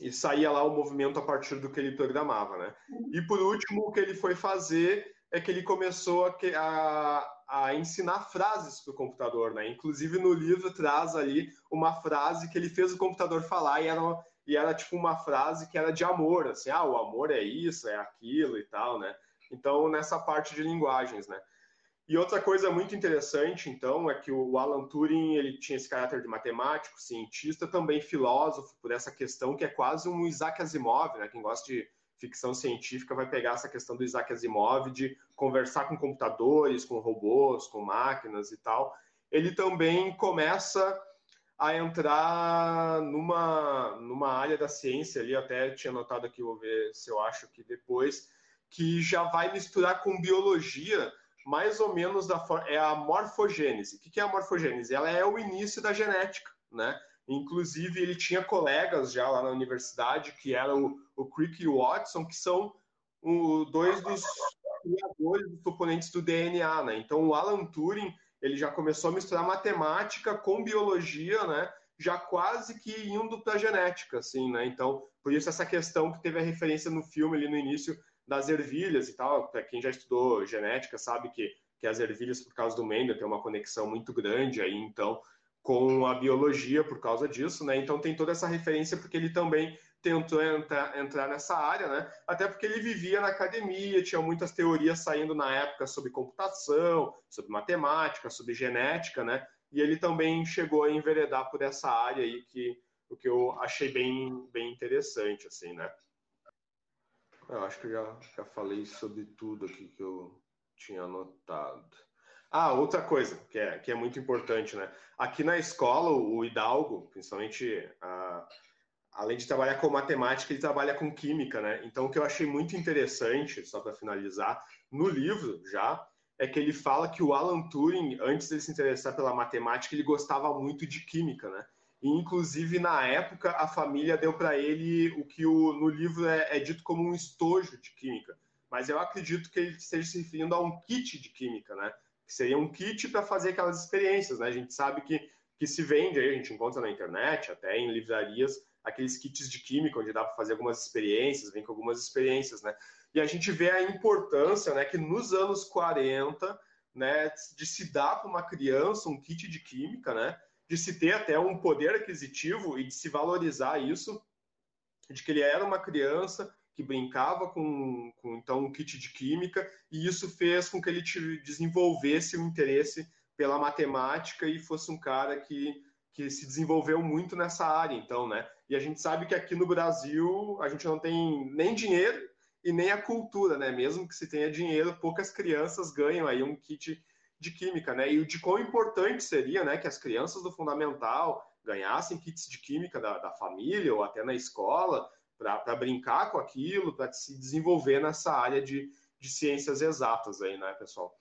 e saía lá o movimento a partir do que ele programava, né? E por último, o que ele foi fazer é que ele começou a, a, a ensinar frases para o computador, né? Inclusive no livro traz ali uma frase que ele fez o computador falar e era e era tipo uma frase que era de amor, assim, ah, o amor é isso, é aquilo e tal, né? Então, nessa parte de linguagens, né? E outra coisa muito interessante, então, é que o Alan Turing ele tinha esse caráter de matemático, cientista, também filósofo, por essa questão que é quase um Isaac Asimov, né? Quem gosta de ficção científica vai pegar essa questão do Isaac Asimov de conversar com computadores, com robôs, com máquinas e tal. Ele também começa a entrar numa, numa área da ciência ali, até tinha notado aqui, vou ver se eu acho que depois, que já vai misturar com biologia, mais ou menos da é a morfogênese. O que é a morfogênese? Ela é o início da genética, né? Inclusive, ele tinha colegas já lá na universidade, que eram o, o Crick e o Watson, que são o, dois dos criadores dos componentes do DNA, né? Então, o Alan Turing ele já começou a misturar matemática com biologia, né? Já quase que indo para a genética, assim, né? Então, por isso essa questão que teve a referência no filme ali no início das ervilhas e tal, quem já estudou genética sabe que, que as ervilhas, por causa do Mendel, tem uma conexão muito grande aí, então, com a biologia por causa disso, né? Então tem toda essa referência porque ele também tentou entrar, entrar nessa área, né? Até porque ele vivia na academia, tinha muitas teorias saindo na época sobre computação, sobre matemática, sobre genética, né? E ele também chegou a enveredar por essa área aí que o que eu achei bem, bem interessante, assim, né? Eu acho que eu já, já falei sobre tudo aqui que eu tinha anotado. Ah, outra coisa que é, que é muito importante, né? Aqui na escola, o Hidalgo, principalmente a além de trabalhar com matemática, ele trabalha com química, né? Então, o que eu achei muito interessante, só para finalizar, no livro já, é que ele fala que o Alan Turing, antes de se interessar pela matemática, ele gostava muito de química, né? E, inclusive, na época, a família deu para ele o que o, no livro é, é, dito como um estojo de química. Mas eu acredito que ele esteja se referindo a um kit de química, né? que seria um kit para fazer aquelas experiências, né? A gente sabe que, que se vende aí, a gente encontra na internet, até em livrarias, aqueles kits de química onde dá para fazer algumas experiências, vem com algumas experiências, né? E a gente vê a importância, né, que nos anos 40, né, de se dar para uma criança um kit de química, né, de se ter até um poder aquisitivo e de se valorizar isso, de que ele era uma criança que brincava com, com então um kit de química e isso fez com que ele desenvolvesse o um interesse pela matemática e fosse um cara que que se desenvolveu muito nessa área, então, né? E a gente sabe que aqui no Brasil a gente não tem nem dinheiro e nem a cultura, né? Mesmo que se tenha dinheiro, poucas crianças ganham aí um kit de química, né? E de quão importante seria, né, que as crianças do fundamental ganhassem kits de química da, da família ou até na escola para brincar com aquilo, para se desenvolver nessa área de, de ciências exatas aí, né, pessoal?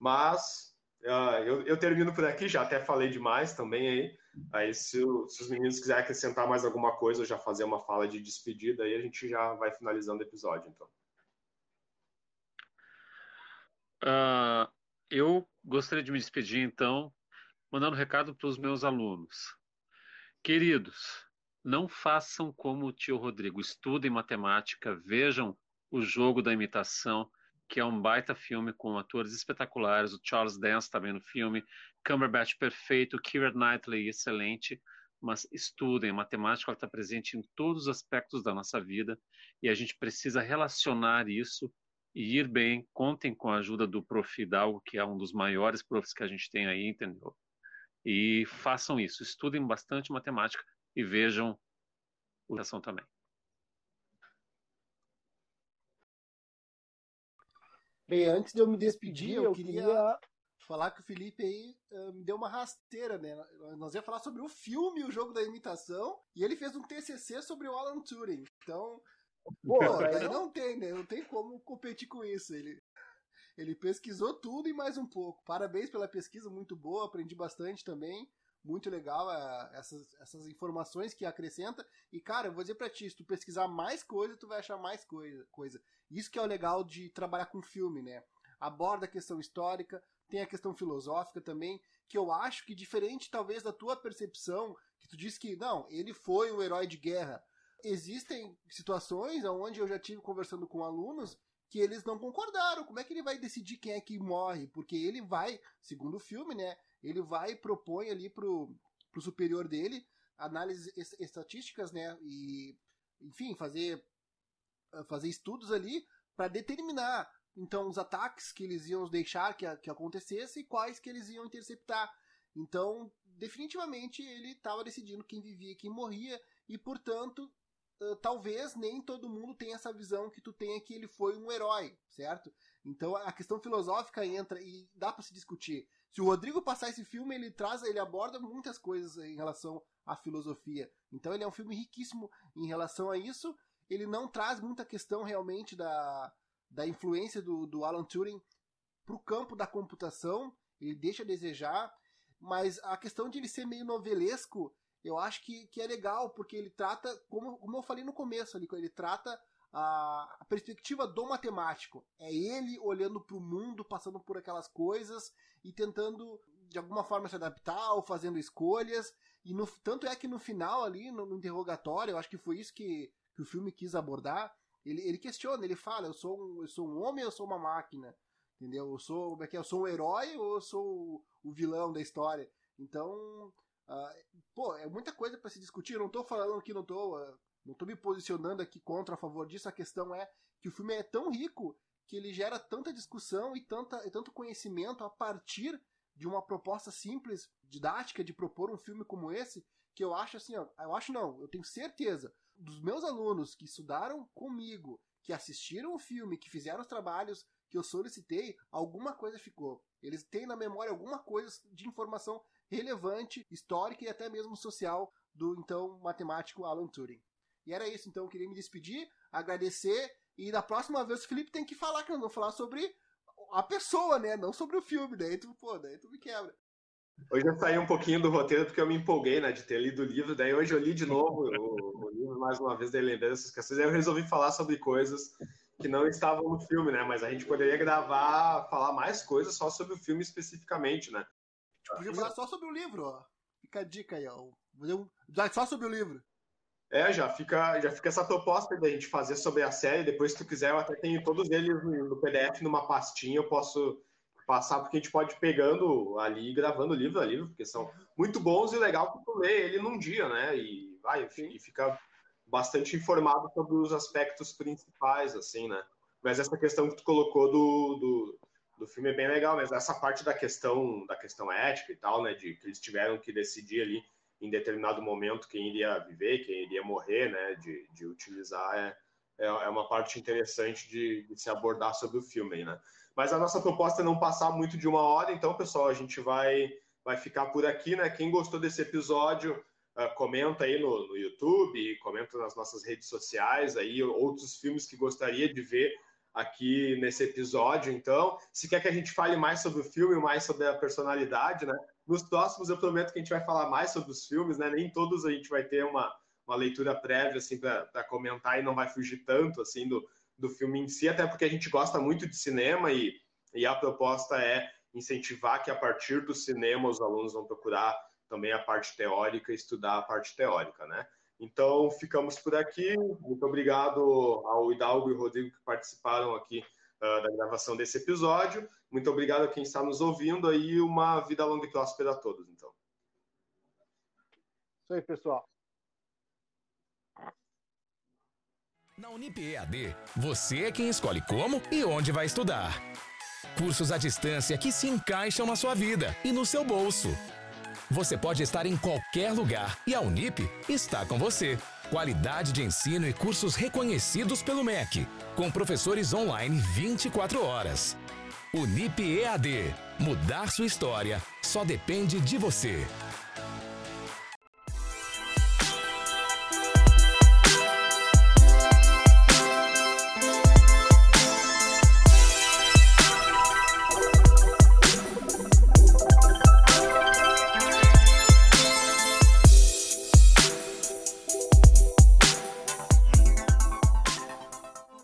Mas uh, eu, eu termino por aqui, já até falei demais também aí. Aí, se, se, os meninos quiserem acrescentar mais alguma coisa, já fazer uma fala de despedida, aí a gente já vai finalizando o episódio, então. Uh, eu gostaria de me despedir, então, mandando um recado para os meus alunos. Queridos, não façam como o tio Rodrigo. Estudem matemática, vejam o jogo da imitação, que é um baita filme com atores espetaculares. O Charles Dance também no filme, Cumberbatch perfeito, Keira Knightley excelente, mas estudem, matemática está presente em todos os aspectos da nossa vida e a gente precisa relacionar isso e ir bem. Contem com a ajuda do Prof. Hidalgo, que é um dos maiores profs que a gente tem aí, entendeu? E façam isso, estudem bastante matemática e vejam o ação também. Bem, antes de eu me despedir, eu, queria falar que o Felipe aí uh, me deu uma rasteira, né? Nós ia falar sobre o filme, o jogo da imitação, e ele fez um TCC sobre o Alan Turing. Então, pô, aí não tem, né? Não tem como competir com isso. Ele, ele pesquisou tudo e mais um pouco. Parabéns pela pesquisa, muito boa, aprendi bastante também. Muito legal uh, essas, essas informações que acrescenta. E, cara, eu vou dizer pra ti, se tu pesquisar mais coisa, tu vai achar mais coisa. coisa. Isso que é o legal de trabalhar com filme, né? Aborda a questão histórica, tem a questão filosófica também, que eu acho que diferente talvez da tua percepção, que tu diz que não, ele foi um herói de guerra. Existem situações onde eu já tive conversando com alunos que eles não concordaram. Como é que ele vai decidir quem é que morre? Porque ele vai, segundo o filme, né? Ele vai e propõe ali pro, pro superior dele análises estatísticas, né? E, enfim, fazer, fazer estudos ali para determinar então os ataques que eles iam deixar que, que acontecesse e quais que eles iam interceptar. Então, definitivamente ele estava decidindo quem vivia e quem morria e, portanto, uh, talvez nem todo mundo tenha essa visão que tu tenha que ele foi um herói, certo? Então a questão filosófica entra e dá para se discutir. Se o Rodrigo passar esse filme, ele traz, ele aborda muitas coisas em relação à filosofia. Então ele é um filme riquíssimo em relação a isso. Ele não traz muita questão realmente da, da influência do, do Alan Turing para o campo da computação, ele deixa a desejar, mas a questão de ele ser meio novelesco, eu acho que, que é legal, porque ele trata, como, como eu falei no começo ali, ele trata a, a perspectiva do matemático. É ele olhando para o mundo, passando por aquelas coisas e tentando, de alguma forma, se adaptar ou fazendo escolhas. E no, tanto é que no final ali, no, no interrogatório, eu acho que foi isso que, que o filme quis abordar, ele, ele questiona, ele fala, eu sou um, eu sou um homem eu sou uma máquina? Entendeu? Eu sou, como é que é? Eu sou um herói ou eu sou o, o vilão da história? Então, uh, pô, é muita coisa para se discutir. Eu não tô falando que não tô, uh, não tô me posicionando aqui contra a favor disso. A questão é que o filme é tão rico que ele gera tanta discussão e, tanta, e tanto conhecimento a partir de uma proposta simples, didática, de propor um filme como esse, que eu acho assim, ó, eu acho não, eu tenho certeza, dos meus alunos que estudaram comigo, que assistiram o filme, que fizeram os trabalhos que eu solicitei, alguma coisa ficou. Eles têm na memória alguma coisa de informação relevante, histórica e até mesmo social do então matemático Alan Turing. E era isso, então eu queria me despedir, agradecer e da próxima vez o Felipe tem que falar que nós vamos falar sobre a pessoa, né? Não sobre o filme, daí tu, pô, daí tu me quebra. Hoje eu saí um pouquinho do roteiro porque eu me empolguei, né, de ter lido o livro. Daí hoje eu li de novo o, o livro mais uma vez, daí lembrei dessas questões. Aí eu resolvi falar sobre coisas que não estavam no filme, né? Mas a gente poderia gravar, falar mais coisas só sobre o filme especificamente, né? Podia falar só sobre o livro, ó. Fica a dica aí, ó. Só sobre o livro. É, já fica, já fica essa proposta da gente fazer sobre a série. Depois, se tu quiser, eu até tenho todos eles no PDF numa pastinha, eu posso passar, porque a gente pode ir pegando ali, gravando livro a livro, porque são muito bons e legal que tu lê ele num dia, né? E vai, e fica bastante informado sobre os aspectos principais, assim, né? Mas essa questão que tu colocou do, do, do filme é bem legal, mas essa parte da questão da questão ética e tal, né? De que eles tiveram que decidir ali em determinado momento quem iria viver, quem iria morrer, né, de, de utilizar, é, é, é uma parte interessante de, de, se abordar sobre o filme, né. Mas a nossa proposta é não passar muito de uma hora, então, pessoal, a gente vai, vai ficar por aqui, né. Quem gostou desse episódio, uh, comenta aí no, no YouTube, comenta nas nossas redes sociais aí outros filmes que gostaria de ver aqui nesse episódio. Então, se quer que a gente fale mais sobre o filme, mais sobre a personalidade, né? Nos próximos eu prometo que a gente vai falar mais sobre os filmes, né? Nem todos a gente vai ter uma, uma leitura prévia assim para comentar e não vai fugir tanto assim do, do filme em si, até porque a gente gosta muito de cinema e, e a proposta é incentivar que a partir do cinema os alunos vão procurar também a parte teórica, estudar a parte teórica, né? Então, ficamos por aqui. Muito obrigado ao Hidalgo e Rodrigo que participaram aqui uh, da gravação desse episódio. Muito obrigado a quem está nos ouvindo aí. Uma vida longa e próspera a todos, então. Isso aí, pessoal. Na Unip EAD, você é quem escolhe como e onde vai estudar. Cursos à distância que se encaixam na sua vida e no seu bolso. Você pode estar em qualquer lugar e a Unip está com você. Qualidade de ensino e cursos reconhecidos pelo MEC, com professores online 24 horas. Unip EAD. Mudar sua história só depende de você.